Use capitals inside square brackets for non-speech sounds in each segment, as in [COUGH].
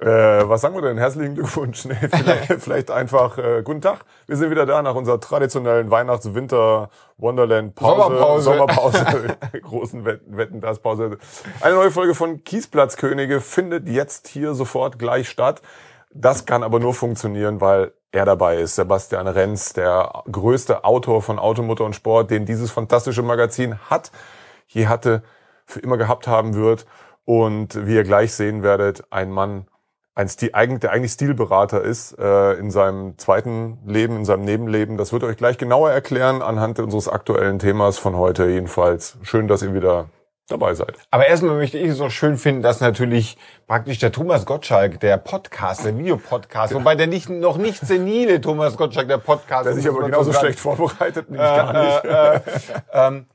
Äh, was sagen wir denn? Herzlichen Glückwunsch. [LAUGHS] Nee, vielleicht, [LAUGHS] vielleicht einfach äh, guten Tag. Wir sind wieder da nach unserer traditionellen Weihnachts-Winter-Wonderland-Pause. Sommerpause. Sommerpause. [LAUGHS] großen Wetten, Wetten das Pause. Eine neue Folge von Kiesplatzkönige findet jetzt hier sofort gleich statt. Das kann aber nur funktionieren, weil er dabei ist. Sebastian Renz, der größte Autor von Automotor und Sport, den dieses fantastische Magazin hat, je hatte, für immer gehabt haben wird. Und wie ihr gleich sehen werdet, ein Mann, ein Stil, der eigentlich Stilberater ist äh, in seinem zweiten Leben, in seinem Nebenleben. Das wird euch gleich genauer erklären anhand unseres aktuellen Themas von heute jedenfalls. Schön, dass ihr wieder dabei seid. Aber erstmal möchte ich es auch schön finden, dass natürlich praktisch der Thomas Gottschalk, der Podcast, der Videopodcast, wobei der nicht, noch nicht senile Thomas Gottschalk, der Podcast. Der sich aber genauso schlecht vorbereitet, nämlich äh, gar nicht. Äh, äh, [LAUGHS] ähm,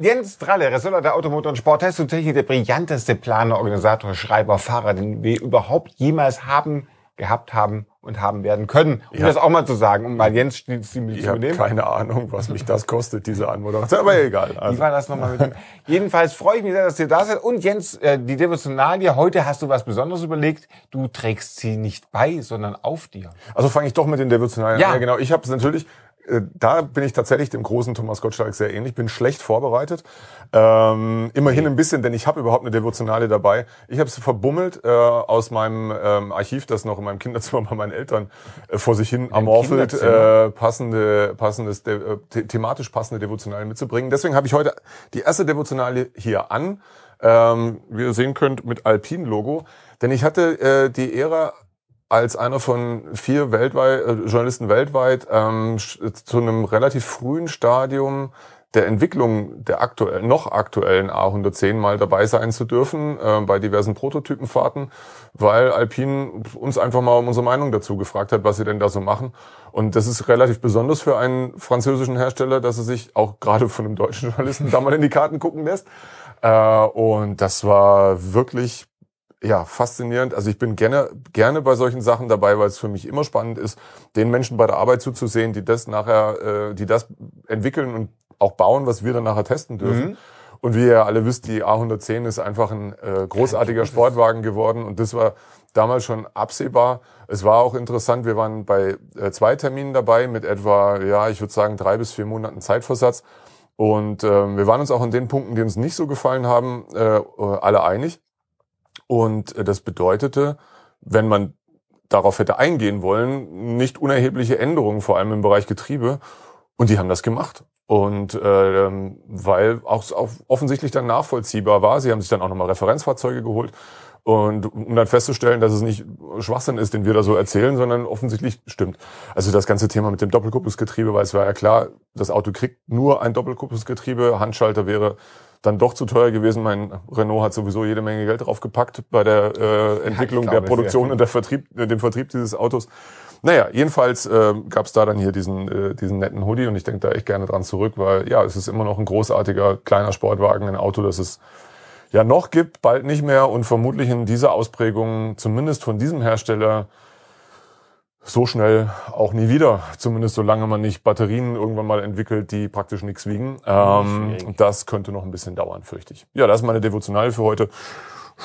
Jens Dralle, Ressorter der Automotor- und Sporttest und Technik, der brillanteste Planer, Organisator, Schreiber, Fahrer, den wir überhaupt jemals haben, gehabt haben und haben werden können. Um Ja. das auch mal zu sagen, um mal Jens Stil zu Ich habe nehmen. keine Ahnung, was mich das kostet, diese Anmoderation. Aber egal. Wie Also, war das nochmal mit dem? Jedenfalls freue ich mich sehr, dass ihr da seid. Und Jens, äh, die Devotionalie, heute hast du was Besonderes überlegt. Du trägst sie nicht bei, sondern auf dir. also fange ich doch mit den Devotionalien Ja. an. Ja, genau. Ich habe es natürlich, da bin ich tatsächlich dem großen Thomas Gottschalk sehr ähnlich, bin schlecht vorbereitet. Ähm, immerhin ein bisschen, denn ich habe überhaupt eine Devotionale dabei. Ich habe es verbummelt äh, aus meinem ähm, Archiv, das noch in meinem Kinderzimmer [LAUGHS] bei meinen Eltern äh, vor sich hin amorphelt, äh, passende, passendes, de, äh, the thematisch passende Devotionale mitzubringen. Deswegen habe ich heute die erste Devotionale hier an. Ähm, wie ihr sehen könnt, mit Alpin-Logo. Denn ich hatte äh, die Ehre, als einer von vier weltweit, äh, Journalisten weltweit ähm, zu einem relativ frühen Stadium der Entwicklung der aktuellen, noch aktuellen A110 mal dabei sein zu dürfen äh, bei diversen Prototypenfahrten, weil Alpine uns einfach mal um unsere Meinung dazu gefragt hat, was sie denn da so machen. Und das ist relativ besonders für einen französischen Hersteller, dass er sich auch gerade von einem deutschen [LAUGHS] Journalisten da mal in die Karten gucken lässt. Äh, und das war wirklich ja, faszinierend. Also ich bin gerne, gerne bei solchen Sachen dabei, weil es für mich immer spannend ist, den Menschen bei der Arbeit zuzusehen, die das nachher, äh, die das entwickeln und auch bauen, was wir dann nachher testen dürfen. Und wie ihr alle wisst, die A110 ist einfach ein äh, großartiger Sportwagen geworden und das war damals schon absehbar. Es war auch interessant, wir waren bei äh, zwei Terminen dabei mit etwa, ja, ich würde sagen, drei bis vier Monaten Zeitversatz. Und ähm, wir waren uns auch an den Punkten, die uns nicht so gefallen haben, äh, alle einig. Und äh, das bedeutete, wenn man darauf hätte eingehen wollen, nicht unerhebliche Änderungen, vor allem im Bereich Getriebe. Und die haben das gemacht. Und äh, ähm, weil auch, auch offensichtlich dann nachvollziehbar war, sie haben sich dann auch nochmal Referenzfahrzeuge geholt. Und um dann festzustellen, dass es nicht Schwachsinn ist, den wir da so erzählen, sondern offensichtlich stimmt. Also das ganze Thema mit dem Doppelkupplungsgetriebe, weil es war ja klar, das Auto kriegt nur ein Doppelkupplungsgetriebe, Handschalter wäre dann doch zu teuer gewesen. Mein Renault hat sowieso jede Menge Geld draufgepackt bei der äh, Entwicklung glaube, der Produktion und der Vertrieb, äh, dem Vertrieb dieses Autos. Naja, jedenfalls äh, gab es da dann hier diesen, äh, diesen netten Hoodie und ich denke da echt gerne dran zurück, weil ja, es ist immer noch ein großartiger kleiner Sportwagen, ein Auto, das es ja noch gibt, bald nicht mehr und vermutlich in dieser Ausprägung, zumindest von diesem Hersteller, so schnell auch nie wieder. Zumindest solange man nicht Batterien irgendwann mal entwickelt, die praktisch nichts wiegen. Ähm, das könnte noch ein bisschen dauern, fürchte ich. Ja, das ist meine Devotionale für heute.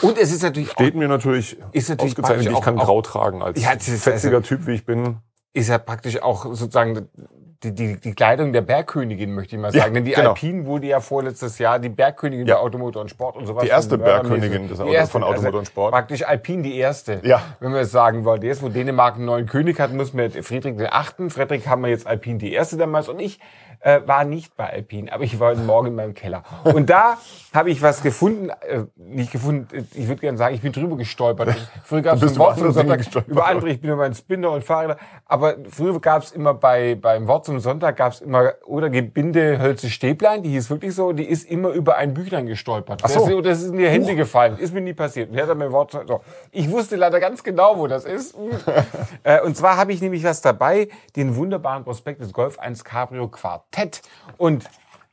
Und es ist natürlich Steht mir natürlich, Ist natürlich ausgezeichnet. Ich kann auch- grau tragen als Ja, fetziger Typ, wie ich bin. ist ja praktisch auch sozusagen die, die, die Kleidung der Bergkönigin, möchte ich mal Ja, sagen. Denn die genau. Alpine wurde ja vorletztes Jahr die Bergkönigin Ja. bei Automotor und Sport und sowas. Die erste. Bergkönigin des Auto- erste, von Automotor also und Sport. Praktisch Alpine die erste. Ja. Wenn wir jetzt sagen wollen, jetzt, wo Dänemark einen neuen König hat, muss man Friedrich den Achten. Friedrich haben wir jetzt Alpine die erste damals und ich äh, war nicht bei Alpine, aber ich war heute Morgen in meinem Keller. Und da habe ich was gefunden, äh, nicht gefunden, äh, ich würde gerne sagen, ich bin drüber gestolpert. [LAUGHS] Früher gab es Wort zum Sonntag, gestolpert. über andere, ich bin über einen Spinner und Fahrräder, aber früher gab es immer bei beim Wort zum Sonntag gab es immer oder Gebinde Hölze Stäblein, die hieß wirklich so, die ist immer über ein Büchlein gestolpert. Ach so. das, ist- das ist in die Hände gefallen, ist mir nie passiert. Und der hat dann mein Wort so. Ich wusste leider ganz genau, wo das ist. [LAUGHS] äh, und zwar habe ich nämlich was dabei, den wunderbaren Prospekt des Golf 1 Cabrio Quartett und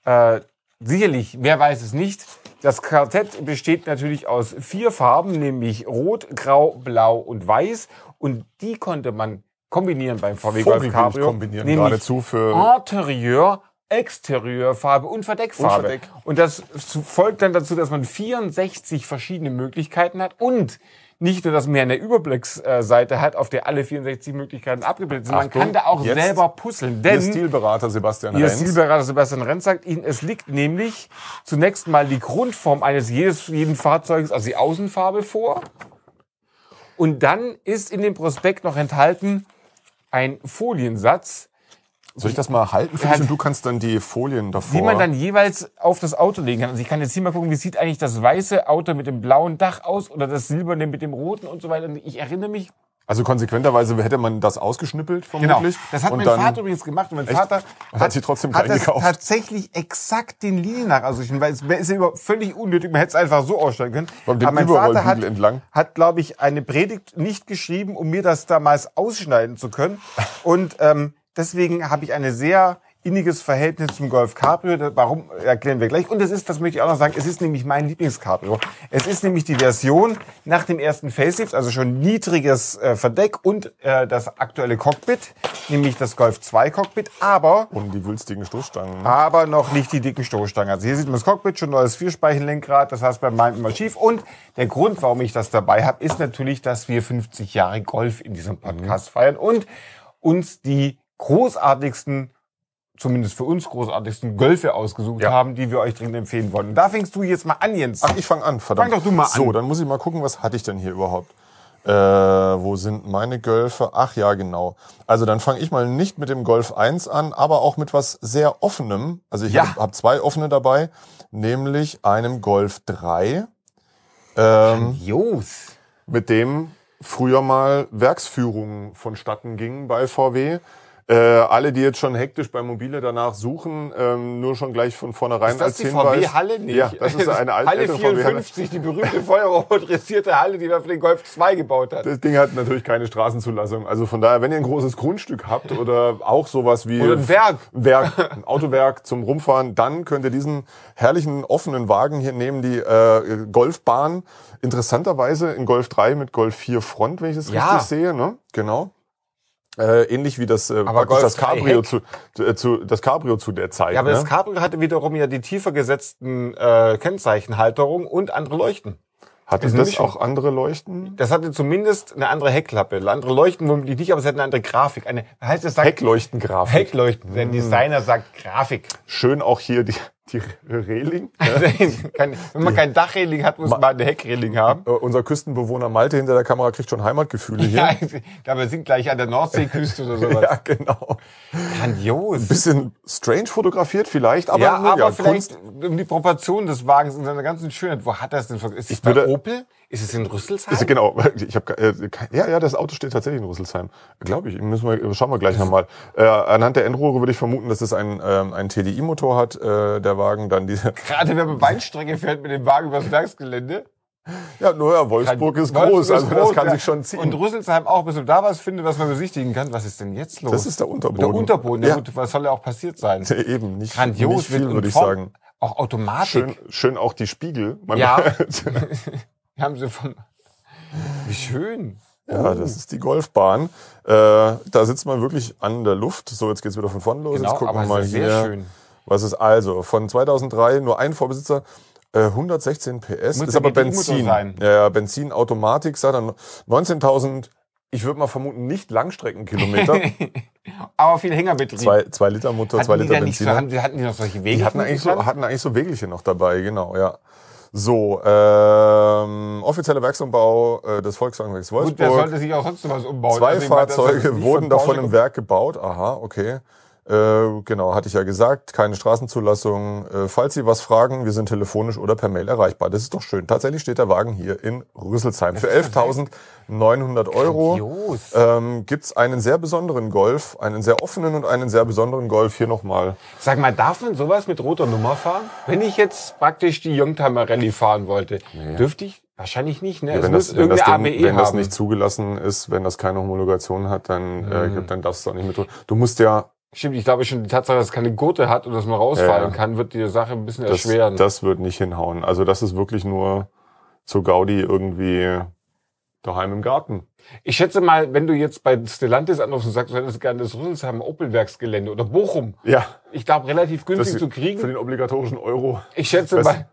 äh, sicherlich, wer weiß es nicht, das Quartett besteht natürlich aus vier Farben, nämlich Rot, Grau, Blau und Weiß. Und die konnte man kombinieren beim VW Golf Cabrio. kombinieren, geradezu für- Interieur, Exterieurfarbe und Verdeckfarbe. Und Verdeck. Und das folgt dann dazu, dass man 64 verschiedene Möglichkeiten hat und nicht nur, dass man eine Überblicksseite hat, auf der alle 64 Möglichkeiten abgebildet sind, man Achtung, kann da auch selber puzzeln. Ihr Denn Stilberater Sebastian Ihr Renz. Stilberater Sebastian Renz sagt Ihnen, es liegt nämlich zunächst mal die Grundform eines jedes, jeden Fahrzeugs, also die Außenfarbe vor. Und dann ist in dem Prospekt noch enthalten ein Foliensatz, Soll ich das mal halten und du kannst dann die Folien davor... die man dann jeweils auf das Auto legen kann. Also ich kann jetzt hier mal gucken, wie sieht eigentlich das weiße Auto mit dem blauen Dach aus oder das silberne mit dem roten und so weiter. Ich erinnere mich, also konsequenterweise hätte man das ausgeschnippelt genau, vermutlich. das hat und mein Vater übrigens gemacht. Und mein Echt? Vater Und hat sie trotzdem hat klein das gekauft. tatsächlich exakt den Linien nach ausgeschnitten, weil es ist ja völlig unnötig, man hätte es einfach so ausstellen können. Aber mein Vater hat, entlang. hat glaube ich, eine Predigt nicht geschrieben, um mir das damals ausschneiden zu können. [LAUGHS] Und ähm, deswegen habe ich eine sehr inniges Verhältnis zum Golf Cabrio. Warum erklären wir gleich. Und es ist, das möchte ich auch noch sagen, es ist nämlich mein Lieblingscabrio. Es ist nämlich die Version nach dem ersten Facelift, also schon niedriges äh, Verdeck und äh, das aktuelle Cockpit, nämlich das Golf 2 Cockpit, aber Und die wülstigen Stoßstangen. aber noch nicht die dicken Stoßstangen. Also hier sieht man das Cockpit, schon neues Vierspeichenlenkrad, das heißt bei meinem immer schief. Und der Grund, warum ich das dabei habe, ist natürlich, dass wir 50 Jahre Golf in diesem Podcast feiern und uns die großartigsten zumindest für uns großartigsten Golfe ausgesucht Ja. haben, die wir euch dringend empfehlen wollen. Und da fängst du jetzt mal an, Jens. Ach, ich fange an, verdammt. Fang doch du mal So, an. dann muss ich mal gucken, was hatte ich denn hier überhaupt? Äh, wo sind meine Golfe? Ach ja, genau. Also dann fange ich mal nicht mit dem Golf 1 an, aber auch mit was sehr offenem. Also ich Ja. habe hab zwei offene dabei, nämlich einem Golf 3, ähm, mit dem früher mal Werksführungen vonstatten gingen bei VW. Äh, alle, die jetzt schon hektisch bei Mobile danach suchen, ähm, nur schon gleich von vornherein Ist das als die Hinweis. VW-Halle nicht? Ja, das ist eine alte Halle ältere VW-Halle. 54, die berühmte feuerrohrmotorisierte Halle, die man für den Golf 2 gebaut hat. Das Ding hat natürlich keine Straßenzulassung. Also von daher, wenn ihr ein großes Grundstück habt oder auch sowas wie Oder ein Werk. ein Werk, ein Autowerk zum Rumfahren, dann könnt ihr diesen herrlichen offenen Wagen hier nehmen, die äh, Golfbahn. Interessanterweise in Golf 3 mit Golf 4 Front, wenn ich das Ja. richtig sehe, ne? Genau. Äh, ähnlich wie das äh, praktisch Golf das 3 Cabrio zu, äh, zu das Cabrio zu der Zeit. Ja, aber ne? das Cabrio hatte wiederum ja die tiefer gesetzten äh, Kennzeichenhalterung und andere Leuchten. Hatte das Mischung. auch andere Leuchten? Das hatte zumindest eine andere Heckklappe. Andere Leuchten womöglich nicht, aber es hat eine andere Grafik. Eine, heißt es sagt Heckleuchtengrafik. Heckleuchten. Der Designer sagt Grafik. Schön auch hier die, die Reling. [LAUGHS] Kein- Wenn man kein Dachreling hat, muss man eine Heckreling haben. Äh, unser Küstenbewohner Malte hinter der Kamera kriegt schon Heimatgefühle hier. [LAUGHS] Ja, glaube, wir sind gleich an der Nordseeküste oder [LAUGHS] sowas. Ja, genau. Grandios. Bisschen strange fotografiert vielleicht, aber, ja, aber ja, vielleicht Kunst. um die Proportion des Wagens in seiner ganzen Schönheit. Wo hat er es denn? Ist es bei würde- Opel? Ist es in Rüsselsheim? Ist, genau, [LAUGHS] ich habe äh, kein- ja, ja, das Auto steht tatsächlich in Rüsselsheim, glaube ich. Müssen wir, schauen wir gleich nochmal. Äh, anhand der Endrohre würde ich vermuten, dass es ein ähm, ein TDI-Motor hat, äh, der Wagen, dann diese. [LAUGHS] Gerade wenn man Weinstrecke fährt mit dem Wagen übers Werksgelände. Ja, nur ja, Wolfsburg ist Wolfsburg groß, ist also das groß, kann ja. sich schon ziehen. Und Rüsselsheim auch, bis du da was findest, was man besichtigen kann. Was ist denn jetzt los? das ist der Unterboden. der Unterboden. Ja. Ja, gut, was soll ja auch passiert sein? [LAUGHS] eben nicht, Grandios nicht viel, würde ich sagen. Auch Automatik. Schön, schön auch die Spiegel. Man Ja. Haben sie von. Wie schön. Ja, das ist die Golfbahn. Äh, da sitzt man wirklich an der Luft. So, jetzt geht's wieder von vorne los. Genau, jetzt gucken aber wir mal es ist sehr hier. schön. Was ist also? Von 2003 nur ein Vorbesitzer. äh, 116 PS. Muss ist aber Benzin. sein. Ja, ja, Benzin, Automatik, sagt er 19.000, ich würde mal vermuten, nicht Langstreckenkilometer. [LAUGHS] Aber viel Hängerbetrieb. zwei, zwei Liter Motor, zwei hatten, die Liter so, Benzin. hatten, die, hatten die noch solche Wege? Die hatten eigentlich, so, hatten eigentlich so Wegelchen noch dabei, genau, ja. So, ähm, offizieller Werksumbau äh, des Volkswagenwerks Gut, wer Wolfsburg. sollte sich auch sonst was umbauen? Zwei Also Fahrzeuge wurden von davon im Werk gebaut. Aha, okay. Äh, genau, hatte ich ja gesagt. Keine Straßenzulassung. Äh, falls Sie was fragen, wir sind telefonisch oder per Mail erreichbar. Das ist doch schön. Tatsächlich steht der Wagen hier in Rüsselsheim. Für 11.900 Euro ähm, gibt's einen sehr besonderen Golf, einen sehr offenen und einen sehr besonderen Golf. Hier nochmal. Sag mal, darf man sowas mit roter Nummer fahren? Wenn ich jetzt praktisch die Youngtimer Rallye fahren wollte, dürfte ich? Wahrscheinlich nicht, ne? Ja, es wenn muss das, wenn das, Ding, ABE wenn das nicht zugelassen ist, wenn das keine Homologation hat, dann, äh, Mhm. dann darfst du auch nicht mit. Du musst ja Stimmt, ich glaube schon, die Tatsache, dass es keine Gurte hat und dass man rausfallen Ja, kann, wird die Sache ein bisschen Das, erschweren. das wird nicht hinhauen. Also das ist wirklich nur zu Gaudi irgendwie daheim im Garten. ich schätze mal, wenn du jetzt bei Stellantis anrufst und sagst, du hättest gerne das Rüsselsheim Opel-Werksgelände oder Bochum, Ja. ich glaube, relativ günstig Das- zu Für kriegen. den obligatorischen Euro. Ich schätze mal,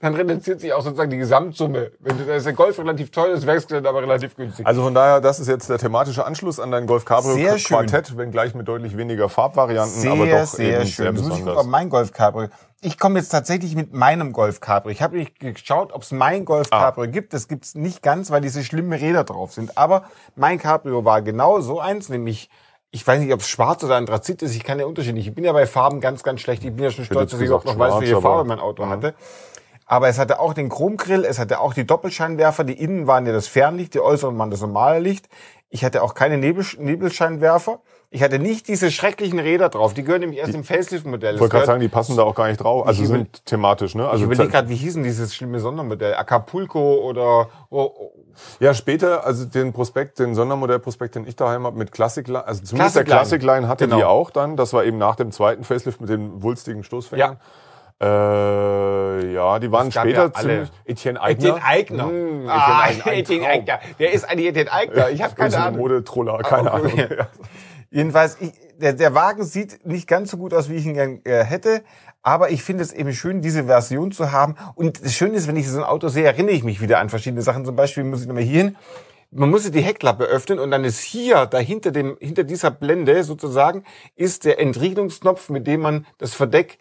dann reduziert sich auch sozusagen die Gesamtsumme. Wenn du, da ist der Golf relativ teuer, das Werksgelände aber relativ günstig. Also von daher, das ist jetzt der thematische Anschluss an dein Golf Cabrio Sehr schön. Quartett, wenngleich mit deutlich weniger Farbvarianten, sehr, aber doch sehr eben schön. sehr Jetzt muss ich besonders. gucken, ob mein Golf Cabrio. Ich komme jetzt tatsächlich mit meinem Golf Cabrio. Ich habe nicht geschaut, ob es mein Golf Ah. Cabrio gibt. Das gibt's nicht ganz, weil diese schlimmen Räder drauf sind. Aber mein Cabrio war genau so eins, nämlich ich weiß nicht, ob es schwarz oder Anthrazit ist. Ich kann ja unterschiedlich. Ich bin ja bei Farben ganz, ganz schlecht. Ich bin ja schon stolz, dass ich überhaupt noch gesagt weiß, schwarz, welche Farbe mein Auto hatte. Aber es hatte auch den Chromgrill, es hatte auch die Doppelscheinwerfer, die innen waren ja das Fernlicht, die äußeren waren das normale Licht. Ich hatte auch keine Nebel, Nebelscheinwerfer. Ich hatte nicht diese schrecklichen Räder drauf. Die gehören nämlich erst im Facelift-Modell. Ich wollte gerade sagen, die passen da auch gar nicht drauf. Also Ich sind thematisch, ne? ich Also überlege gerade, wie hießen dieses schlimme Sondermodell? Acapulco oder oh, oh, Ja, später, also den Prospekt, den Sondermodellprospekt, den ich daheim habe, mit Classic Line, also zumindest der Classic Classic Line hatte Genau. die auch dann. Das war eben nach dem zweiten Facelift mit den wulstigen Stoßfängern. Äh, ja, die waren später ja alle. ziemlich. Etienne Eigner. Etienne Eigner. Hm, ah, Etienne Etienne. Eigner. Der ist eigentlich Etienne Eigner. Ich habe keine Ahnung. Modetroller, keine Ah, Ahnung. Ja. [LAUGHS] Jedenfalls, ich, der, der Wagen sieht nicht ganz so gut aus, wie ich ihn gern äh, hätte. Aber ich finde es eben schön, diese Version zu haben. Und das Schöne ist, wenn ich so ein Auto sehe, erinnere ich mich wieder an verschiedene Sachen. Zum Beispiel muss ich nochmal hier hin. Man muss die Heckklappe öffnen und dann ist hier, dahinter dem, hinter dieser Blende sozusagen, ist der Entriegelungsknopf, mit dem man das Verdeck,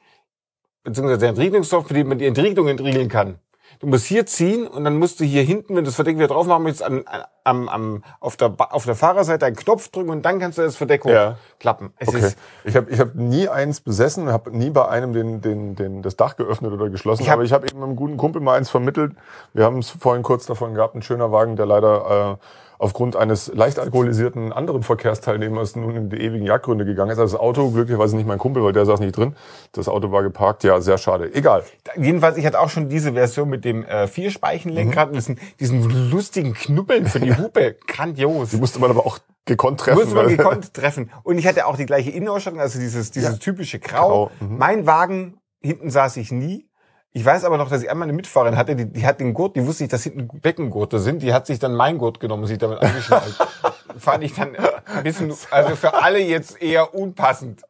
beziehungsweise der Entriegelungsknopf, mit dem man die Entriegelung entriegeln kann. Du musst hier ziehen und dann musst du hier hinten, wenn du das Verdeck wieder drauf machen willst, an, am, am, auf, der, auf der Fahrerseite einen Knopf drücken und dann kannst du das Verdeck Ja. hochklappen. Es Okay. Ich habe ich hab nie eins besessen, habe nie bei einem den, den, den, das Dach geöffnet oder geschlossen. Ich hab- aber ich habe eben einem guten Kumpel mal eins vermittelt. Wir haben es vorhin kurz davon gehabt, ein schöner Wagen, der leider äh, aufgrund eines leicht alkoholisierten anderen Verkehrsteilnehmers nun in die ewigen Jagdgründe gegangen ist. Also das Auto, glücklicherweise nicht mein Kumpel, weil der saß nicht drin. Das Auto war geparkt. Ja, sehr schade. Egal. jedenfalls, ich hatte auch schon diese Version mit dem äh, Vierspeichenlenkrad und diesen, diesen lustigen Knubbeln für die [LAUGHS] Hupe. Grandios. Die musste man aber auch gekonnt treffen. Muss man gekonnt treffen. Und ich hatte auch die gleiche Innenausstattung, also dieses, dieses typische Grau. Grau, mhm. Mein Wagen, hinten saß ich nie. Ich weiß aber noch, dass ich einmal eine Mitfahrerin hatte, die, die hat den Gurt, die wusste nicht, dass hinten Beckengurte sind. Die hat sich dann mein Gurt genommen und sich damit angeschnallt. [LAUGHS] Fand ich dann ein bisschen, also für alle jetzt eher unpassend.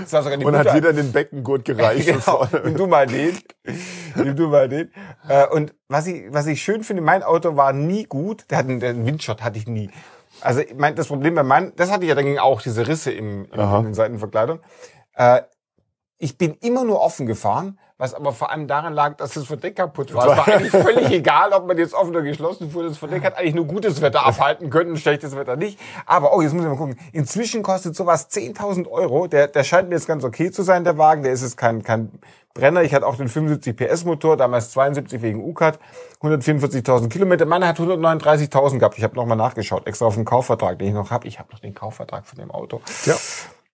Das war sogar die Und Mutter. hat jeder den Beckengurt gereicht. [LAUGHS] Genau. Nimm du mal den. Nimm du mal den. Äh, Und was ich, was ich schön finde, mein Auto war nie gut. Der hat einen, Windshot hatte ich nie. Also ich mein, das Problem bei meinem, das hatte ich ja dagegen auch, diese Risse im, im, in den Seitenverkleidern. Äh, ich bin immer nur offen gefahren, was aber vor allem daran lag, dass das Verdeck kaputt war. [LAUGHS] Es war eigentlich völlig egal, ob man jetzt offen oder geschlossen fuhr. Das Verdeck hat eigentlich nur gutes Wetter abhalten können, schlechtes Wetter nicht. Aber, oh, jetzt muss ich mal gucken. Inzwischen kostet sowas 10.000 Euro. Der, der scheint mir jetzt ganz okay zu sein, der Wagen. Der ist jetzt kein, kein Brenner. Ich hatte auch den 75 PS Motor, damals 72 wegen UCAT. 144.000 Kilometer. Meiner hat 139.000 gehabt. Ich habe nochmal nachgeschaut, extra auf den Kaufvertrag, den ich noch habe. Ich habe noch den Kaufvertrag von dem Auto. Ja.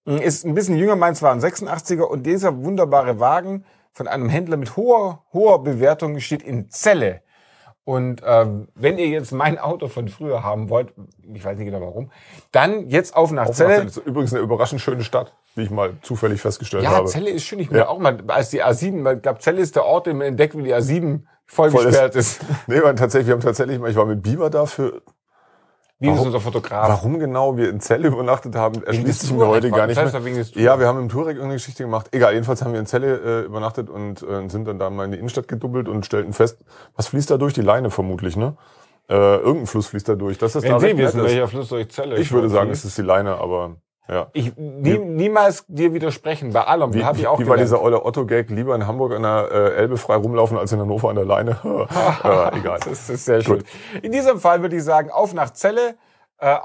Ist ein bisschen jünger, meins war ein 86er und dieser wunderbare Wagen von einem Händler mit hoher, hoher Bewertung steht in Celle. Und ähm, wenn ihr jetzt mein Auto von früher haben wollt, ich weiß nicht genau warum, dann jetzt auf nach Celle. Celle. ist übrigens eine überraschend schöne Stadt, wie ich mal zufällig festgestellt Ja, habe. Celle ist schön. Ich bin Ja. auch mal, als die A7, weil ich glaube, Celle ist der Ort, den man entdeckt, wenn die A7 voll, Voll gesperrt ist. [LAUGHS] Nee, wir, tatsächlich, wir haben tatsächlich mal, ich war mit Biber da für, Wie ist Warum- unser Fotograf? warum genau wir in Celle [LAUGHS] übernachtet haben, erschließt sich mir heute gar nicht das mehr. heißt, Ja, wir haben im Touareg irgendeine Geschichte gemacht. Egal, jedenfalls haben wir in Celle äh, übernachtet und äh, sind dann da mal in die Innenstadt gedubbelt und stellten fest, was fließt da durch? Die Leine vermutlich, ne? Äh, irgendein Fluss fließt da durch. Das ist Wenn da Sie wissen, ist. welcher Fluss durch Celle Ich würde sagen, es ist die Leine, aber ja. Ich nie, niemals dir widersprechen. Bei allem, Wie, habe ich auch wie war gelernt. dieser olle Otto-Gag? Lieber in Hamburg an der äh, Elbe frei rumlaufen als in Hannover an der Leine. [LAUGHS] ja, [LAUGHS] egal. Das ist sehr schön. In diesem Fall würde ich sagen, auf nach Celle, äh,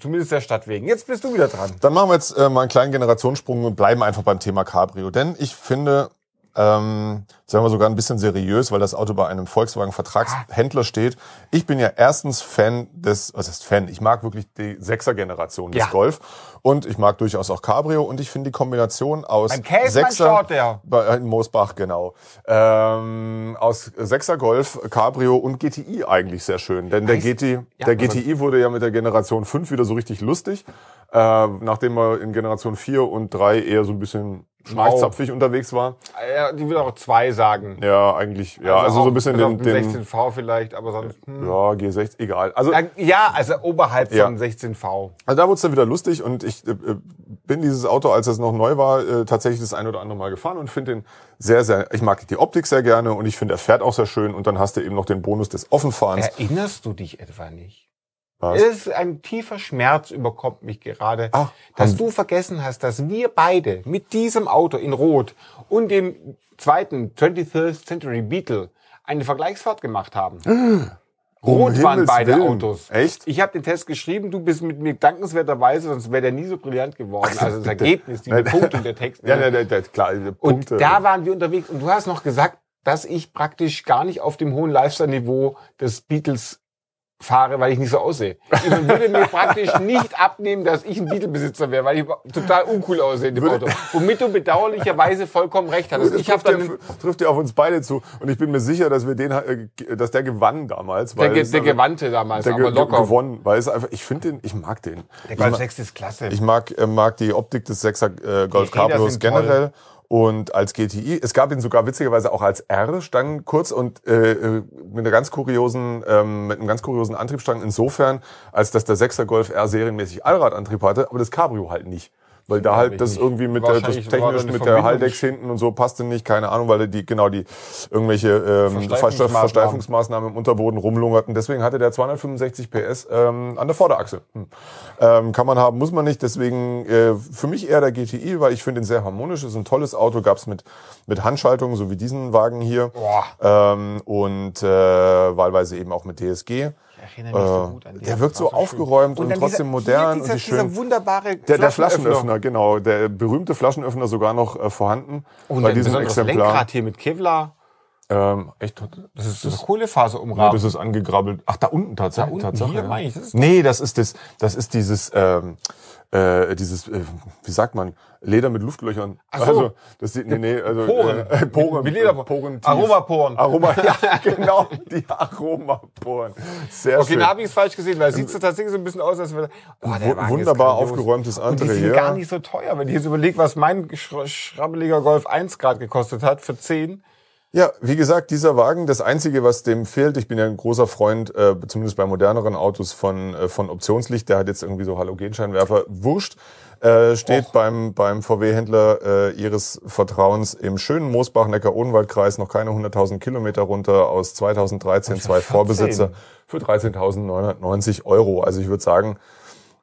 zumindest der Stadt wegen. Jetzt bist du wieder dran. Dann machen wir jetzt äh, mal einen kleinen Generationssprung und bleiben einfach beim Thema Cabrio. Denn ich finde, ähm, sagen wir sogar ein bisschen seriös, weil das Auto bei einem Volkswagen-Vertragshändler steht. Ich bin ja erstens Fan des, was heißt Fan? Ich mag wirklich die Sechser-Generation des Ja. Golf. Und ich mag durchaus auch Cabrio. Und ich finde die Kombination aus Beim Käsemann Sechser... der. Bei, äh, in Moosbach, genau. Ähm, aus Sechser Golf, Cabrio und GTI eigentlich sehr schön. Denn der, Heißt- GT, ja, der also- GTI wurde ja mit der Generation 5 wieder so richtig lustig. Äh, nachdem er in Generation 4 und 3 eher so ein bisschen schmalzapfig unterwegs war. Ja, die will auch zwei sagen. Ja, eigentlich, ja, also, auch so ein bisschen bis auf den, den 16V vielleicht, aber sonst. Hm. ja, G6, egal. Also, Ja, Ja, also oberhalb Ja. von 16V. also da wurde es dann wieder lustig und ich äh, äh, bin dieses Auto, als es noch neu war, äh, tatsächlich das ein oder andere Mal gefahren und finde den sehr, sehr, ich mag die Optik sehr gerne und ich finde, er fährt auch sehr schön und dann hast du eben noch den Bonus des Offenfahrens. Erinnerst du dich etwa nicht? Was? Es ist ein tiefer Schmerz überkommt mich gerade, Ach, dass du vergessen hast, dass wir beide mit diesem Auto in Rot und dem zweiten 23rd Century Beetle eine Vergleichsfahrt gemacht haben. Um Rot waren Himmels beide Willen. Autos. Echt? Ich habe den Test geschrieben, du bist mit mir dankenswerterweise, sonst wäre der nie so brillant geworden. Ach, also das. Ergebnis, Nein. [LAUGHS] Punkte und der Text. Ja, ne? ja, ja, klar, äh, Und Punkte. da waren wir unterwegs und du hast noch gesagt, dass ich praktisch gar nicht auf dem hohen Lifestyle-Niveau des Beatles fahre, weil ich nicht so aussehe. Man [LAUGHS] würde mir praktisch nicht abnehmen, dass ich ein Beatle-Besitzer wäre, weil ich total uncool aussehe in dem Auto. Womit du bedauerlicherweise vollkommen recht hattest. das Ich trifft, dann ja, trifft ja auf uns beide zu. Und ich bin mir sicher, dass wir den, äh, dass der gewann damals. der, weil es der einfach- Gewandte damals, der aber locker. gewonnen, weil es einfach, ich finde den, ich mag den. Der Golf ma- 6 ist klasse. ich mag, äh, mag die Optik des 6er äh, Golf Cabrios generell. Und als GTI, es gab ihn sogar witzigerweise auch als R, stand kurz und äh, äh, mit einer ganz kuriosen, ähm, mit einem ganz kuriosen Antriebsstrang insofern, als dass der 6er Golf R serienmäßig Allradantrieb hatte, aber das Cabrio halt nicht. Weil da halt das nicht. irgendwie mit der, das technisch mit der Haldex hinten und so passte nicht, keine Ahnung, weil die genau die irgendwelche ähm, Versteifungsmaßnahmen. Versteif- Versteifungsmaßnahmen im Unterboden rumlungerten. Deswegen hatte der 265 PS ähm, an der Vorderachse. Hm. Ähm, kann man haben, muss man nicht. Deswegen äh, für mich eher der GTI, weil ich finde ihn sehr harmonisch. Ist ein tolles Auto. Gab's mit mit Handschaltung, so wie diesen Wagen hier. Boah. Ähm, und äh, wahlweise eben auch mit DSG. Erinnere mich so gut an die. der wirkt so aufgeräumt und dann trotzdem dieser, modern dieser, und die schön- Dieser wunderbare Der, der Flaschenöffner, genau. Der berühmte Flaschenöffner sogar noch äh, vorhanden Und bei ein diesem Exemplar. Lenkrad hier mit Kevlar. Ähm, echt? Das ist das Kohlefaser Ja, umrahmt. das ist angegrabbelt. Ach, da unten tatsächlich. Da unten, Tatsache, hier ja. meine ich, das ist- nee, das ist das, das ist dieses, ähm, äh, dieses, äh, wie sagt man, Leder mit Luftlöchern. Ach so. Also, das sieht, nee, nee, also, Poren. Äh, Poren. Mit Lederporen. Poren tief. Aromaporen. Aroma, [LAUGHS] ja, genau, die Aromaporen. Sehr Okay, schön. da habe ich es falsch gesehen, weil es sieht so tatsächlich so ein bisschen aus, als wäre. Oh, wunderbar aufgeräumtes Und die Entree, sind ja. gar nicht so teuer, wenn ich jetzt überlege, was mein schra- schrabbeliger Golf 1 Grad gekostet hat für 10. Ja, wie gesagt, dieser Wagen, das Einzige, was dem fehlt, ich bin ja ein großer Freund, äh, zumindest bei moderneren Autos, von, äh, von Optionslicht, der hat jetzt irgendwie so Halogenscheinwerfer, wurscht, äh, steht beim, beim VW-Händler äh, ihres Vertrauens im schönen Moosbach-Neckar-Odenwald-Kreis noch keine 100.000 Kilometer runter aus 2013, zwei 14. Vorbesitzer für 13.990 Euro. Also ich würde sagen,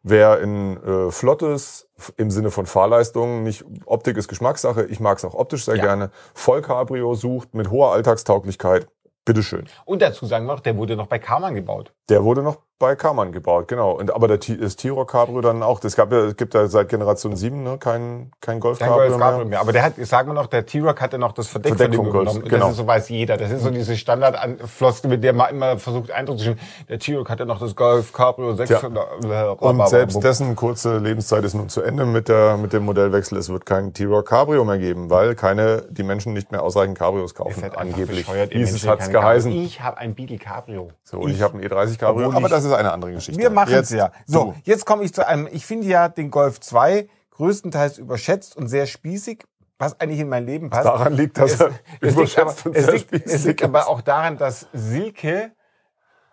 Wer in äh, flottes, im Sinne von Fahrleistung, nicht Optik ist Geschmackssache, ich mag es auch optisch sehr Ja. gerne, Vollcabrio sucht mit hoher Alltagstauglichkeit, bitteschön. Und dazu sagen wir noch, der wurde noch bei Karmann gebaut. Der wurde noch bei Karmann gebaut, genau. Und, aber der das T-Rock Cabrio dann auch. Das gab ja, es gibt ja seit Generation 7 ne, kein, kein Golf Kein Cabrio Golf Cabrio mehr. mehr. Aber der hat, sagen wir noch, der T-Rock hatte noch das Verdeck, Verdeck vom Golf, genau. Das ist so weiß jeder. Das ist so diese Standardfloskel, mit der man immer versucht Eindruck zu schieben. Der T-Rock hatte noch das Golf Cabrio 600. Und selbst dessen kurze Lebenszeit ist nun zu Ende mit, der, mit dem Modellwechsel. Es wird kein T-Rock Cabrio mehr geben, weil keine, die Menschen nicht mehr ausreichend Cabrios kaufen, angeblich. Hieß es, hat's geheißen. Ich habe ein Beetle Cabrio. So, und ich, habe ein E30 Cabrio, Ist eine andere Geschichte. Wir machen es Jetzt ja. So, du. jetzt komme ich zu einem, ich finde ja den Golf 2 größtenteils überschätzt und sehr spießig, was eigentlich in mein Leben passt. Daran liegt, dass es, er es, liegt aber, überschätzt und es, sehr liegt, es spießig liegt ist. aber auch daran, dass Silke,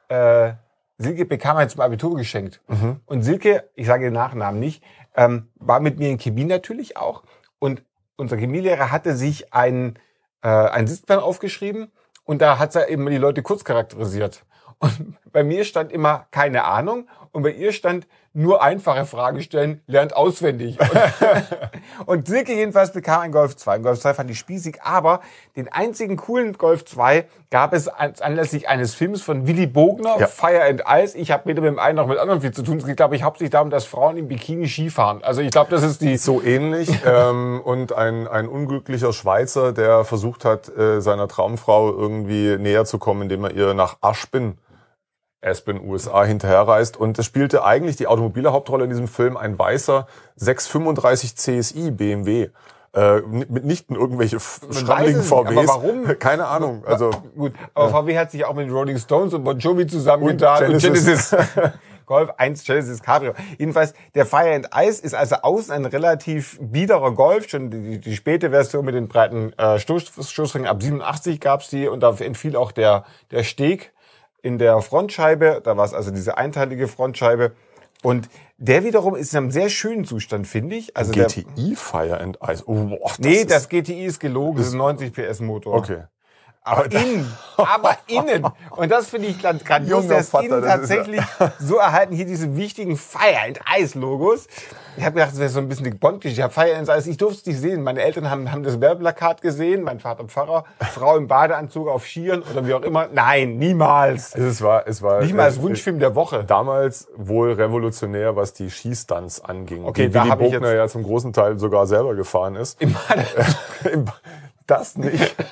äh, Silke bekam er zum Abitur geschenkt. Mhm. Und Silke, ich sage den Nachnamen nicht, ähm, war mit mir in Chemie natürlich auch. Und unser Chemielehrer hatte sich ein, äh, ein Sitzplan aufgeschrieben und da hat er eben die Leute kurz charakterisiert. Und bei mir stand immer keine Ahnung und bei ihr stand nur einfache Fragen stellen, lernt auswendig. Und, [LAUGHS] und Silke jedenfalls bekam ein Golf 2. Ein Golf 2 fand ich spießig, aber den einzigen coolen Golf 2 gab es an- anlässlich eines Films von Willy Bogner, Ja. Fire and Ice. Ich habe weder mit dem einen noch mit dem anderen viel zu tun. Es geht, glaube ich, hauptsächlich darum, dass Frauen im Bikini Skifahren. Also ich glaube, das ist die... So ähnlich. [LAUGHS] ähm, und ein, ein unglücklicher Schweizer, der versucht hat, äh, seiner Traumfrau irgendwie näher zu kommen, indem er ihr nach Aspin, Aspen, USA, hinterherreist. Und es spielte eigentlich die automobile Hauptrolle in diesem Film ein weißer 635 CSI BMW. Äh, n- mitnichten irgendwelche schrammeligen es nicht, aber VWs. warum? [LAUGHS] Keine Ahnung. Also Gut, aber VW hat sich auch mit Rolling Stones und Bon Jovi zusammengetan Und und Genesis. Genesis. [LAUGHS] [LAUGHS] Golf 1 Genesis Cabrio. Jedenfalls, der Fire and Ice ist also außen ein relativ biederer Golf. Schon die, die späte Version mit den breiten äh, Stoß, Stoßringen ab 87 gab's die und da entfiel auch der, der Steg in der Frontscheibe. Da war es also diese einteilige Frontscheibe. Und der wiederum ist in einem sehr schönen Zustand, finde ich. Also der, GTI Fire and Ice. Oh, boah, das nee, das GTI ist gelogen. Das ist ein 90 PS Motor. Okay. Aber innen, aber innen. Und das finde ich ganz grandios. Vater, innen ist ja- tatsächlich so erhalten. Hier diese wichtigen Fire and Ice Logos. Ich habe gedacht, das wäre so ein bisschen die Bond-Geschichte. Ich habe Fire and Ice, ich durfte es nicht sehen. Meine Eltern haben, haben das Werbeplakat gesehen. Mein Vater Pfarrer, Frau im Badeanzug auf Skiern oder wie auch immer. Nein, niemals. Es war, es war Nicht mal als äh, Wunschfilm der Woche. damals wohl revolutionär, was die Skistunts anging. Okay, die da Willy Bogner ja zum großen Teil sogar selber gefahren ist. Im [LAUGHS] Im- das nicht. [LAUGHS]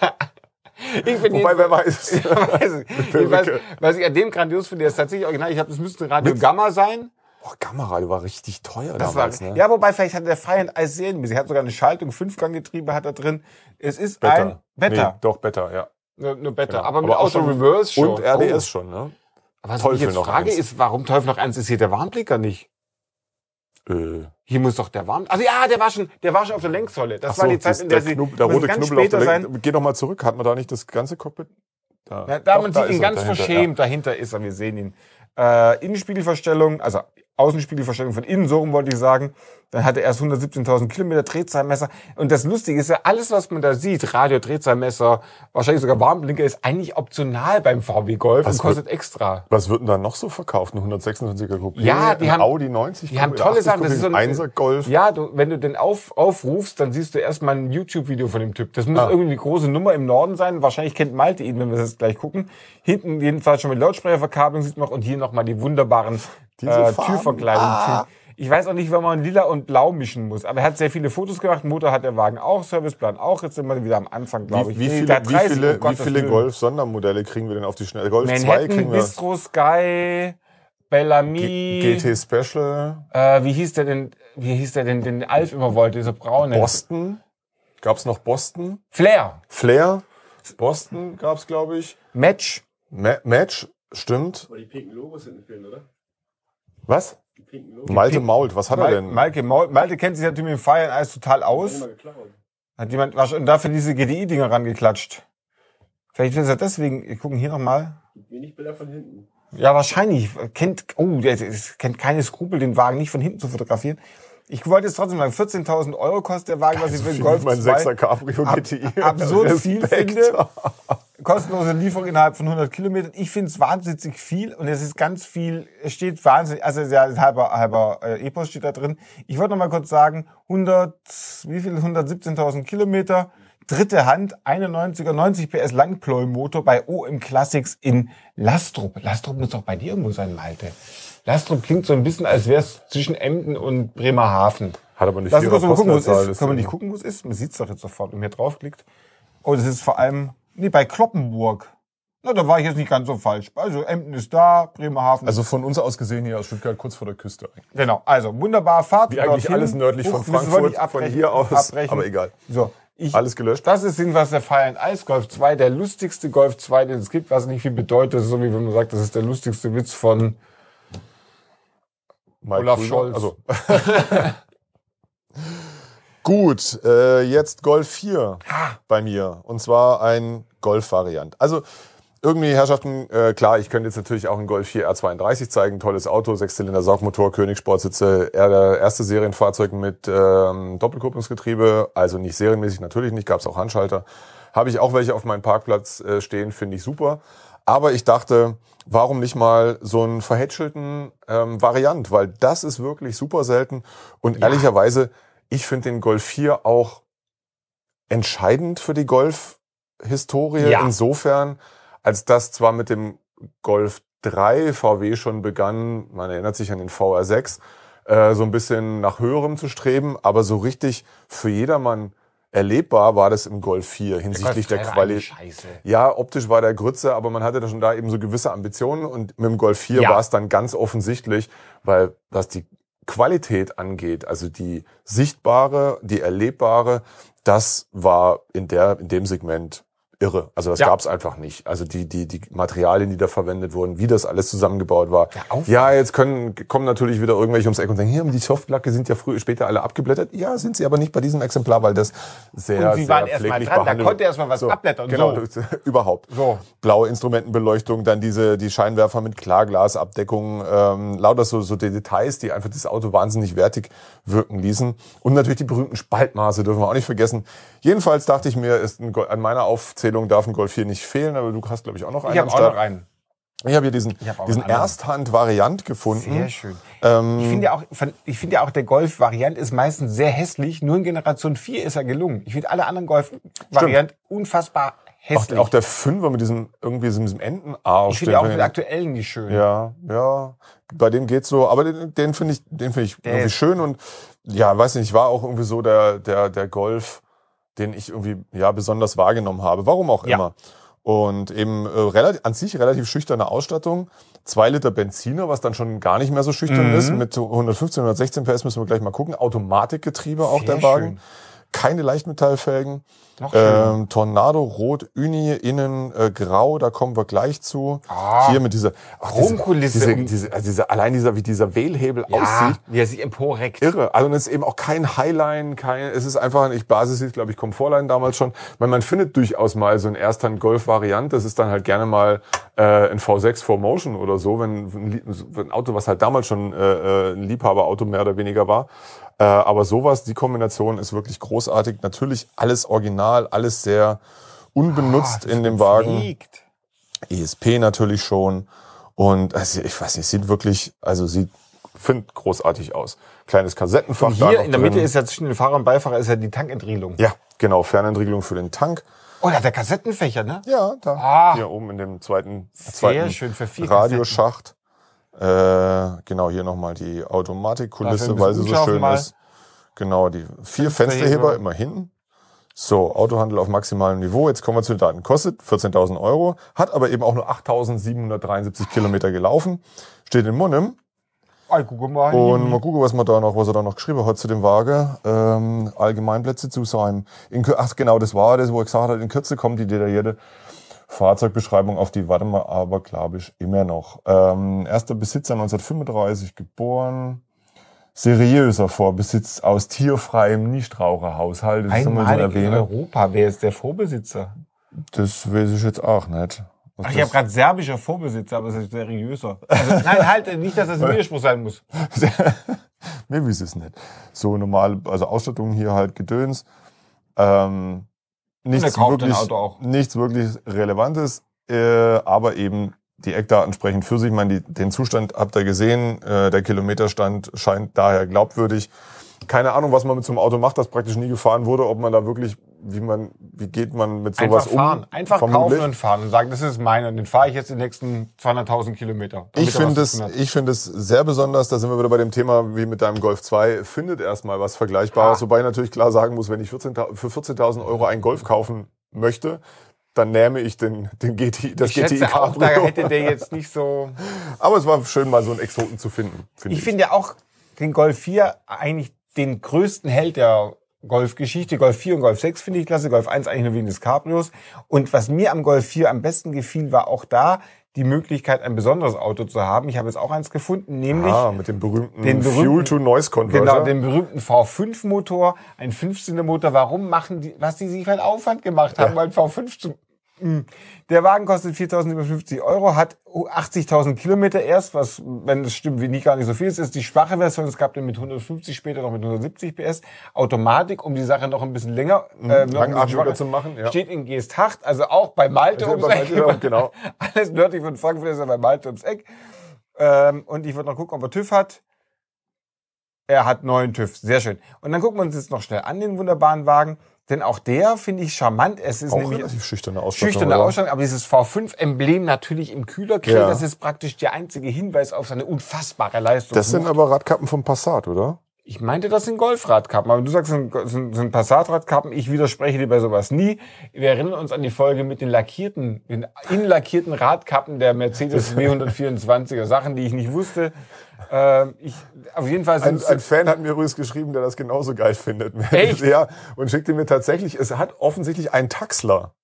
Ich bin Wobei, wer weiß. [LAUGHS] weiß [LAUGHS] ich. Jedenfalls, was ich an dem grandios finde, ist tatsächlich original. Ich habe, das müsste Radio Gamma sein. Boah, Gamma-Radio war richtig teuer Das damals. war, ne? Ja, wobei vielleicht hat der and Ice serienmäßig. Er hat sogar eine Schaltung, Fünfganggetriebe hat er drin. Es ist ein Better. Nee, doch, Better, ja. Nur, nur Better. Genau. Aber mit auch Auto schon- Reverse schon. Und RDS Oh. schon, ne? Was Teufel ich jetzt frage eins. ist, warum Teufel noch eins ist hier der Warnblicker nicht? Äh, Hier muss doch der Warn... Also ja, der war schon, der war schon auf der Lenksäule. Das ach war so, die Zeit, das- in der der, sie... Knub, der rote ganz Knubbel auf später der sein. Lenk- Geh doch mal zurück. Hat man da nicht das ganze Cockpit? Da, Ja, da Doch, man sieht ihn ganz dahinter, verschämt, dahinter ist er, wir sehen ihn. Äh, Innenspiegelverstellung, also Außenspiegelverstellung von innen, so rum wollte ich sagen. Dann hat er erst 117.000 Kilometer Drehzahlmesser. Und das Lustige ist ja, alles, was man da sieht, Radio, Drehzahlmesser, wahrscheinlich sogar Warnblinker, ist eigentlich optional beim VW Golf Was und kostet extra. Was wird denn da noch so verkauft? Ein 126er Coupé? Ja, die haben- Audi 90 Die haben tolle 80 Sachen. Das ist so ein Einser Golf. Ja, du, wenn du den auf, aufrufst, dann siehst du erstmal ein YouTube-Video von dem Typ. Das muss Ah. irgendwie eine große Nummer im Norden sein. Wahrscheinlich kennt Malte ihn, wenn wir das jetzt gleich gucken. Hinten jedenfalls schon mit Lautsprecherverkabelung sieht man noch und hier nochmal die wunderbaren Diese äh, Farben. Türverkleidungen. Ah. Ich weiß auch nicht, wenn man lila und blau mischen muss. Aber er hat sehr viele Fotos gemacht. Motor hat der Wagen auch, Serviceplan auch. Jetzt sind wir wieder am Anfang, glaube ich. Wie, wie Nee, viele, der hat wie 30, viele, um wie Gottes viele. Golf-Sondermodelle kriegen wir denn auf die Schnelle? Golf 2 Manhattan, kriegen wir. Bistro Sky, Bellamy. G- GT Special, Äh, wie hieß der denn, wie hieß der denn, den Alf immer wollte, dieser braune? Boston. Gab's noch Boston? Flair. Flair. Boston gab's, glaube ich. Match. Ma Match, stimmt. Aber die pinken Logos sind nicht drin, oder? Was? Malte Mault, was hat er Mal, denn? Malte, Maul- Malte kennt sich natürlich mit dem Fire and Ice total aus. Hat jemand wahrscheinlich dafür diese GDI-Dinger rangeklatscht. Vielleicht ist er deswegen, wir gucken hier nochmal. Wenig Bilder von hinten. Ja, wahrscheinlich. Kennt, oh, der, der kennt keine Skrupel, den Wagen nicht von hinten zu fotografieren. Ich wollte jetzt trotzdem sagen, 14.000 Euro kostet der Wagen, was ich so für den viel Golf wie mein 2 6er Cabrio ab- GTI. absurd viel Respekt. finde. [LAUGHS] Kostenlose Lieferung innerhalb von 100 Kilometern. Ich finde es wahnsinnig viel und es ist ganz viel, es steht wahnsinnig, also es ja ein halber, halber äh, Epos steht da drin. Ich wollte noch mal kurz sagen, 100, wie viel, 117.000 Kilometer, dritte Hand, 91er, 90 PS Langpleumotor bei OM Classics in Lastrup. Lastrup muss doch bei dir irgendwo sein, Malte. Lastrup klingt so ein bisschen, als wäre es zwischen Emden und Bremerhaven. Hat aber nicht Lass uns mal gucken, wo es ist. Können wir nicht gucken, wo es ist? Man sieht es doch jetzt sofort, wenn man hier draufklickt. Oh, das ist vor allem, nee, bei Kloppenburg. Na, da war ich jetzt nicht ganz so falsch. Also Emden ist da, Bremerhaven. Also von uns aus gesehen hier aus Stuttgart kurz vor der Küste. eigentlich. genau, also wunderbar Fahrt. Wie eigentlich dorthin. alles nördlich von müssen wir Frankfurt, nicht von abbrechen, hier aus, abbrechen. aber egal. So, ich, Alles gelöscht. das ist jedenfalls der Fire and Ice Golf 2, der lustigste Golf 2, den es gibt, was nicht viel bedeutet. So wie wenn man sagt, das ist der lustigste Witz von Mike Olaf Krüger. Scholz. Also. [LAUGHS] [LAUGHS] Gut, äh, jetzt Golf 4 bei mir. Und zwar ein Golf-Variant. Also irgendwie, Herrschaften, äh, klar, ich könnte jetzt natürlich auch einen Golf 4 R32 zeigen. Tolles Auto, Sechszylinder Saugmotor, Königssportsitze. Er erste Serienfahrzeug mit ähm, Doppelkupplungsgetriebe. Also nicht serienmäßig, natürlich nicht. Gab es auch Handschalter. Habe ich auch welche auf meinem Parkplatz äh, stehen, finde ich super. Aber ich dachte, warum nicht mal so einen verhätschelten ähm, Variant? Weil das ist wirklich super selten. Und ehrlicherweise, ich finde den Golf 4 auch entscheidend für die Golf-Historie. Ja. Insofern, als das zwar mit dem Golf 3 VW schon begann, man erinnert sich an den VR6, äh, so ein bisschen nach höherem zu streben, aber so richtig für jedermann erlebbar war das im Golf 4 hinsichtlich der, Golf 3 war Qualität. Ja, optisch war der Grütze, aber man hatte da schon da eben so gewisse Ambitionen und mit dem Golf 4 Ja. war es dann ganz offensichtlich, weil was die Qualität angeht, also die sichtbare, die erlebbare, das war in der in dem Segment irre. Also das Ja. gab's einfach nicht. Also die, die, die Materialien, die da verwendet wurden, wie das alles zusammengebaut war. Aufwand. Ja, jetzt können, kommen natürlich wieder irgendwelche ums Eck und sagen, hier, die Softlacke sind ja früher, später alle abgeblättert. Ja, sind sie aber nicht bei diesem Exemplar, weil das sehr, Und sie sehr waren erst mal dran, da behandelt konnte erst mal was abblättern. Genau, So. [LAUGHS] überhaupt. So. Blaue Instrumentenbeleuchtung, dann diese, die Scheinwerfer mit Klarglasabdeckung, ähm, lauter so, so die Details, die einfach das Auto wahnsinnig wertig wirken ließen. Und natürlich die berühmten Spaltmaße dürfen wir auch nicht vergessen. Jedenfalls dachte ich mir, ist ein, an meiner Aufzählung darf ein Golf 4 nicht fehlen, aber du hast, glaube ich, auch noch einen Ich habe auch noch einen. Ich habe hier diesen, hab auch diesen. Ersthand-Variant gefunden. Sehr schön. Ähm, Ich finde ja auch, ich finde ja auch, der Golf-Variant ist meistens sehr hässlich. Nur in Generation 4 ist er gelungen. Ich finde alle anderen Golf-Varianten unfassbar auch, hässlich. auch der Fünfer mit diesem, irgendwie diesem Entenarsch. ich finde auch den aktuellen nicht schön. Ja, ja. Bei dem geht's so, aber den, den finde ich, den finde ich irgendwie ist- schön und ja, weiß nicht, war auch irgendwie so der, der, der Golf, den ich irgendwie ja besonders wahrgenommen habe. Warum auch Ja. immer. Und eben äh, relativ, an sich relativ schüchterne Ausstattung. Zwei Liter Benziner, was dann schon gar nicht mehr so schüchtern Mhm. ist. Mit so 115, 116 PS müssen wir gleich mal gucken. Automatikgetriebe auch Sehr der Wagen. schön. Keine Leichtmetallfelgen. Ähm, Tornado Rot, Uni, innen äh, grau, da kommen wir gleich zu. Ah. Hier mit dieser ach, diese- Chromkulisse Diese, um- diese, also dieser, allein dieser, wie dieser Wählhebel ja, aussieht. wie er sich emporreckt. Irre. Also und es ist eben auch kein Highline, kein, es ist einfach, ich Basis ist, glaube ich, Komfortline damals schon. Man, man findet durchaus mal so ein Ersthand-Golf-Variant. Das ist dann halt gerne mal äh, ein V6 4Motion oder so, wenn, wenn ein Auto, was halt damals schon äh, äh, ein Liebhaberauto mehr oder weniger war. Äh, aber sowas, die Kombination ist wirklich großartig. Natürlich alles original, alles sehr unbenutzt Ah, in dem Wagen. Fliegt. ESP natürlich schon. Und also ich weiß nicht, sieht wirklich, also sieht, find großartig aus. Kleines Kassettenfach Und da hier in der drin. Mitte ist ja zwischen dem Fahrer und Beifahrer ist ja die Tankentriegelung. Ja, genau, Fernentriegelung für den Tank. Oh, da hat der Kassettenfächer, ne? Ja, da. Ah. hier oben in dem zweiten, Sehr zweiten schön für vier Radioschacht. Äh, genau, hier nochmal die Automatikkulisse, weil sie so schön mal. ist. Genau, die vier Fensterheber. Immer hinten. So, Autohandel auf maximalem Niveau. Jetzt kommen wir zu den Daten. Kostet 14.000 Euro, hat aber eben auch nur 8.773 Kilometer gelaufen. Steht in guck mal. Und mal gucken, was man da noch, was er da noch geschrieben hat zu dem Wagen. Ähm, Allgemeinplätze zu seinem. In, ach genau, das war das, wo er gesagt hat, in Kürze kommt die detaillierte Fahrzeugbeschreibung auf die, warte mal, aber glaube ich immer noch. Ähm, erster Besitzer 1935 geboren. Seriöser Vorbesitz aus tierfreiem Nichtraucherhaushalt. Das immer so Einmalig in. Europa. Wer ist der Vorbesitzer? Das weiß ich jetzt auch nicht. Ach, ich habe gerade serbischer Vorbesitzer, aber es ist seriöser. Also, [LAUGHS] nein, halt, nicht, dass das ein Widerspruch sein muss. Mir weiß es nicht. So normal, also Ausstattung hier halt Gedöns. Ähm, nichts, wirklich, nichts wirklich Relevantes, äh, aber eben die Eckdaten sprechen für sich. Ich meine, die, den Zustand habt ihr gesehen. Äh, der Kilometerstand scheint daher glaubwürdig. Keine Ahnung, was man mit so einem Auto macht, das praktisch nie gefahren wurde, ob man da wirklich, wie man, wie geht man mit sowas Einfach fahren. um? Einfach Vermutlich. kaufen und fahren und sagen, das ist meiner. Und den fahre ich jetzt die nächsten 200.000 Kilometer. Ich finde es, ich finde es sehr besonders, da sind wir wieder bei dem Thema wie mit deinem Golf 2, findet erstmal was Vergleichbares, Ah. wobei ich natürlich klar sagen muss, wenn ich 14, für 14.000 Euro einen Golf kaufen möchte, dann nehme ich den, den GTI, das ich GTI schätze auch, da Cabrio. hätte der jetzt nicht so... [LAUGHS] Aber es war schön, mal so einen Exoten zu finden. Finde Ich finde ja auch den Golf 4 eigentlich den größten Held der Golf-Geschichte. Golf 4 und Golf 6 finde ich klasse. Golf 1 eigentlich nur wegen des Cabrios. Und was mir am Golf 4 am besten gefiel, war auch da die Möglichkeit, ein besonderes Auto zu haben. Ich habe jetzt auch eins gefunden, nämlich Ah, mit dem berühmten, Den berühmten- Fuel-to-Noise-Converter. Genau, den berühmten V5-Motor, ein 15er-Motor. Warum machen die, was die sich für einen Aufwand gemacht haben, weil V5 zu. Der Wagen kostet 4.750 Euro, hat 80.000 Kilometer erst, was, wenn es stimmt, wie nicht gar nicht so viel ist, ist die schwache Version. Es gab den mit 150, später noch mit 170 PS. Automatik, um die Sache noch ein bisschen länger, äh, noch ein bisschen zu machen, ja. Steht in Geesthacht, also auch bei Malte ums Eck. Malte, [LAUGHS] genau. Alles nördlich von Frankfurt ist er bei Malte ums Eck. Ähm, und ich würde noch gucken, ob er TÜV hat. Er hat neuen TÜV, sehr schön. Und dann gucken wir uns jetzt noch schnell an, den wunderbaren Wagen. Denn auch der finde ich charmant. Es ist Auch nämlich relativ schüchterne Ausstattung. schüchterne? Ausstattung, aber dieses V5-Emblem natürlich im Kühlergrill, Ja. das ist praktisch der einzige Hinweis auf seine unfassbare Leistung. Das sind aber Radkappen vom Passat, oder? Ich meinte, das sind Golfradkappen, aber du sagst, das sind, sind, sind Passatradkappen. Ich widerspreche dir bei sowas nie. Wir erinnern uns an die Folge mit den lackierten, den inlackierten Radkappen der Mercedes [LAUGHS] W124er. Sachen, die ich nicht wusste. Ähm, ich, auf jeden Fall Ein, ein Fan hat mir übrigens geschrieben, der das genauso geil findet. Echt? [LAUGHS] Ja, und schickte mir tatsächlich, es hat offensichtlich einen Taxler.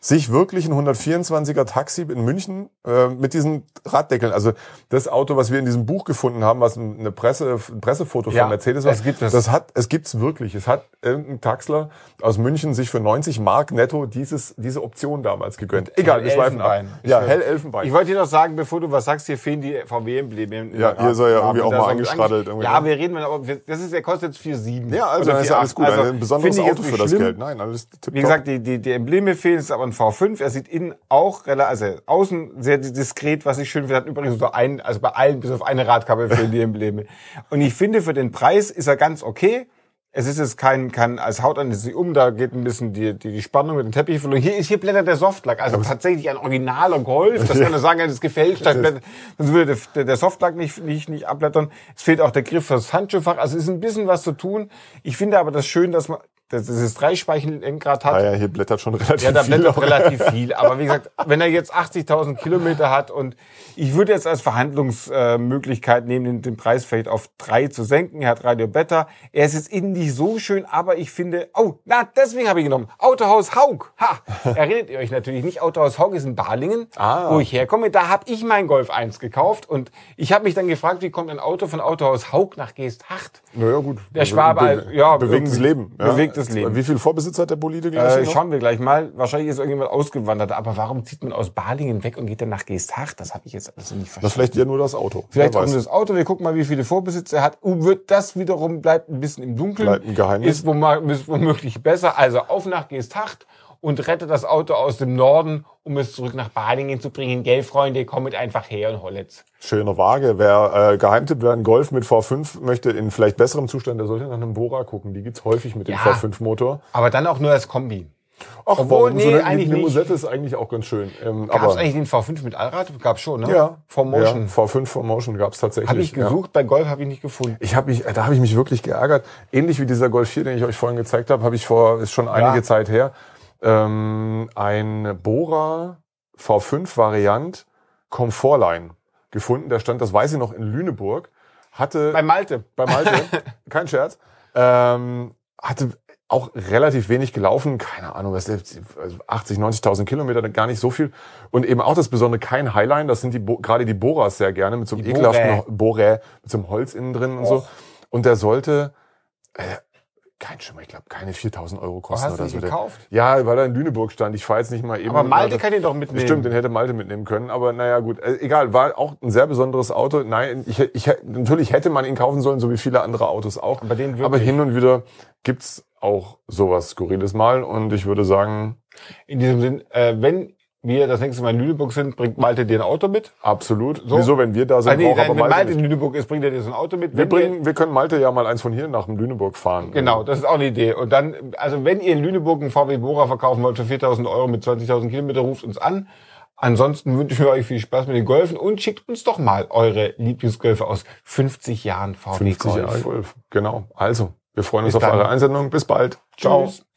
Sich wirklich ein 124er Taxi in München äh, mit diesen Raddeckeln, also das Auto, was wir in diesem Buch gefunden haben, was eine Presse, ein Pressefoto Ja, von Mercedes war, es gibt es. das hat, es gibt's wirklich. Es hat irgendein Taxler aus München sich für 90 Mark netto dieses, diese Option damals gegönnt. Egal, wir schweifen ab. Ja, hell Elfenbein. Ich wollte dir noch sagen, bevor du was sagst, hier fehlen die VW-Embleme. Ja, hier soll ja irgendwie auch mal angeschraddelt Ja, ne? wir reden, aber das ist, der kostet jetzt 4,7. ja, also dann ist ja 4,8. alles gut. Also, ein besonderes Auto für nicht das schlimm. Geld. Nein, alles tipptopp. Wie gesagt, die, die, die Embleme fehlen, aber ein V5. Er sieht innen auch relativ, also außen sehr diskret, was ich schön finde. Hat übrigens so ein, also bei allen bis auf eine Radkappe fehlen die Embleme. Und ich finde, für den Preis ist er ganz okay. Es ist jetzt kein, kein, als haut an sich um, da geht ein bisschen die, die, die Spannung mit dem Teppich verloren. Hier ist, hier blättert der Softlack, also tatsächlich ein originaler Golf. Das kann er sagen, das ist gefälscht, das blättert- sonst würde der, der, der Softlack nicht, nicht, nicht abblättern. Es fehlt auch der Griff fürs Handschuhfach, also es ist ein bisschen was zu tun. Ich finde aber das schön, dass man, dass dieses Dreispeichen-Lenkrad hat. Ah ja, hier blättert schon relativ Ja, da viel. blättert relativ [LAUGHS] viel. Aber wie gesagt, wenn er jetzt 80.000 Kilometer hat und ich würde jetzt als Verhandlungsmöglichkeit nehmen, den, den Preis vielleicht auf drei zu senken. Er hat Radio Beta. Er ist jetzt innen nicht so schön, aber ich finde, oh, na, deswegen habe ich genommen. Autohaus Haug. Ha! [LAUGHS] Erinnert ihr euch natürlich nicht. Autohaus Haug ist in Balingen, Ah. wo ich herkomme. Da habe ich mein Golf 1 gekauft und ich habe mich dann gefragt, wie kommt ein Auto von Autohaus Haug nach Geesthacht? Naja, gut. Der Schwabe, ja, Bewegendes irgendwie- Leben. Ja. Bewegtes Leben. Wie viel Vorbesitzer hat der Bolide gleich? Äh, schauen wir gleich mal. Wahrscheinlich ist irgendjemand ausgewandert. Aber warum zieht man aus Balingen weg und geht dann nach Geesthacht? Das habe ich jetzt also nicht Das verstanden. vielleicht ja nur das Auto. Vielleicht um weiß. das Auto. Wir gucken mal, wie viele Vorbesitzer er hat. Uh, wird das wiederum bleibt ein bisschen im Dunkeln. Bleibt ein Geheimnis. Ist womöglich besser. Also auf nach Geesthacht und rettet das Auto aus dem Norden, um es zurück nach Balingen zu bringen. Gell, Freunde, kommt einfach her und hollet's. Schöne Waage. Wer äh, Geheimtipp, wer einen Golf mit V5 möchte, in vielleicht besserem Zustand, der sollte nach einem Bora gucken. Die gibt's häufig mit dem Ja. V5-Motor. Aber dann auch nur als Kombi. Ach, Obwohl, warum? nee, so eine eigentlich. Limousette ist eigentlich auch ganz schön. Ähm, Gab es eigentlich den V5 mit Allrad? Gab's schon, ne? ja, For Motion. Ja, V5 for Motion gab's tatsächlich. Habe ich ja. gesucht, bei Golf habe ich nicht gefunden. Ich habe mich, da habe ich mich wirklich geärgert. Ähnlich wie dieser Golf 4, den ich euch vorhin gezeigt habe, habe ich vor, ist schon einige Zeit her, ähm, ein Bora V5 Variant Comfortline gefunden. Der stand, das weiß ich noch, in Lüneburg. Hatte Bei Malte. bei Malte, [LAUGHS] kein Scherz, ähm, hatte auch relativ wenig gelaufen, keine Ahnung, was ist der, 80, 90.000 Kilometer, gar nicht so viel. Und eben auch das Besondere, kein Highline, das sind die Bo gerade die Boras sehr gerne, mit so einem Die ekelhaften Borä, mit so einem Holz innen drin und so. Und der sollte, äh, kein Schimmer, ich glaube, keine 4.000 Euro kosten hast du oder so. Gekauft? Ja, weil er in Lüneburg stand. Ich fahre jetzt nicht mal eben. Aber Malte kann ihn doch mitnehmen. Stimmt, den hätte Malte mitnehmen können. Aber naja, gut. Äh, egal, war auch ein sehr besonderes Auto. Nein, ich, ich, natürlich hätte man ihn kaufen sollen, so wie viele andere Autos auch. Aber den wirklich? Aber hin und wieder gibt's auch sowas Skurriles mal. Und ich würde sagen, In diesem Sinn, äh, wenn wir das nächste Mal in Lüneburg sind, bringt Malte dir ein Auto mit. absolut. So. Wieso, wenn wir da sind, Ah, nee, braucht aber wenn Malte Malte in. Lüneburg ist, bringt er dir so ein Auto mit. wir, Wenn bringen, wir können Malte ja mal eins von hier nach Lüneburg fahren. Genau, das ist auch eine Idee. Und dann, also wenn ihr in Lüneburg einen VW Bora verkaufen wollt für 4.000 Euro mit 20.000 Kilometer, ruft uns an. Ansonsten wünschen wir euch viel Spaß mit den Golfen und schickt uns doch mal eure Lieblingsgolfe aus 50 Jahren VW 50 Jahre Golf. Golf. Genau. Also, wir freuen uns Bis auf dann. eure Einsendung. Bis bald. Ciao. Tschüss.